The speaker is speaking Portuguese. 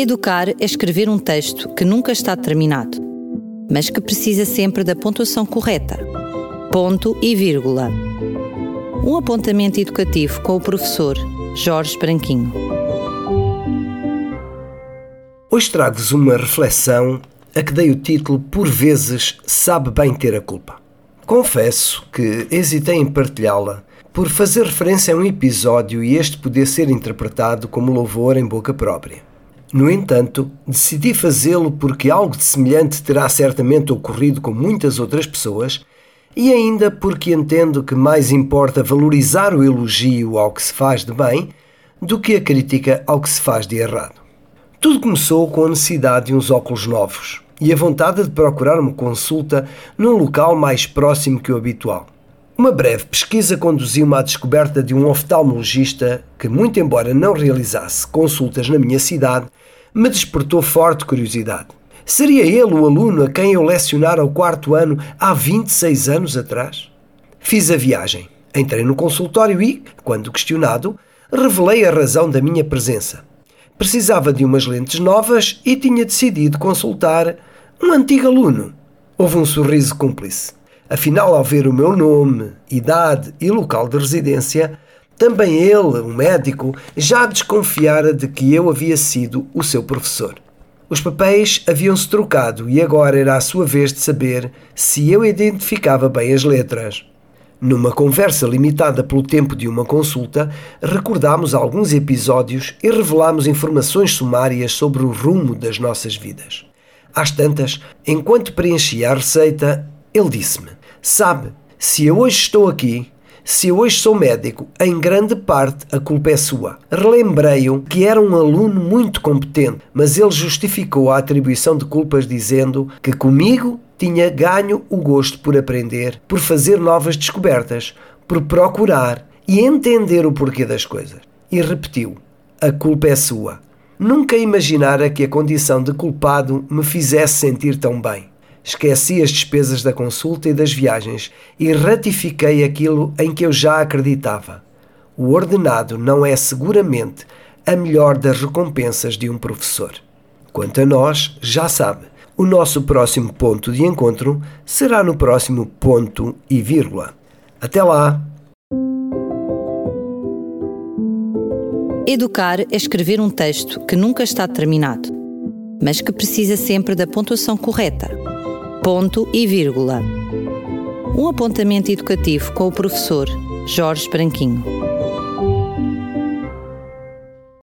Educar é escrever um texto que nunca está terminado, mas que precisa sempre da pontuação correta. Ponto e vírgula. Um apontamento educativo com o professor Jorge Branquinho. Hoje trago-vos uma reflexão a que dei o título Por vezes sabe bem ter a culpa. Confesso que hesitei em partilhá-la por fazer referência a um episódio e este poder ser interpretado como louvor em boca própria. No entanto, decidi fazê-lo porque algo de semelhante terá certamente ocorrido com muitas outras pessoas e ainda porque entendo que mais importa valorizar o elogio ao que se faz de bem do que a crítica ao que se faz de errado. Tudo começou com a necessidade de uns óculos novos e a vontade de procurar uma consulta num local mais próximo que o habitual. Uma breve pesquisa conduziu-me à descoberta de um oftalmologista que, muito embora não realizasse consultas na minha cidade, me despertou forte curiosidade. Seria ele o aluno a quem eu lecionara o quarto ano há 26 anos atrás? Fiz a viagem, entrei no consultório e, quando questionado, revelei a razão da minha presença. Precisava de umas lentes novas e tinha decidido consultar um antigo aluno. Houve um sorriso cúmplice. Afinal, ao ver o meu nome, idade e local de residência, também ele, o médico, já desconfiara de que eu havia sido o seu professor. Os papéis haviam-se trocado e agora era a sua vez de saber se eu identificava bem as letras. Numa conversa limitada pelo tempo de uma consulta, recordámos alguns episódios e revelámos informações sumárias sobre o rumo das nossas vidas. Às tantas, enquanto preenchia a receita, ele disse-me: Sabe, se eu hoje estou aqui, se eu hoje sou médico, em grande parte a culpa é sua. Relembrei-o que era um aluno muito competente, mas ele justificou a atribuição de culpas dizendo que comigo tinha ganho o gosto por aprender, por fazer novas descobertas, por procurar e entender o porquê das coisas. E repetiu: A culpa é sua. Nunca imaginara que a condição de culpado me fizesse sentir tão bem. Esqueci as despesas da consulta e das viagens e ratifiquei aquilo em que eu já acreditava. O ordenado não é seguramente a melhor das recompensas de um professor. Quanto a nós, já sabe, o nosso próximo ponto de encontro será no próximo ponto e vírgula. Até lá! Educar é escrever um texto que nunca está terminado, mas que precisa sempre da pontuação correta ponto e vírgula. Um apontamento educativo com o professor Jorge Branquinho.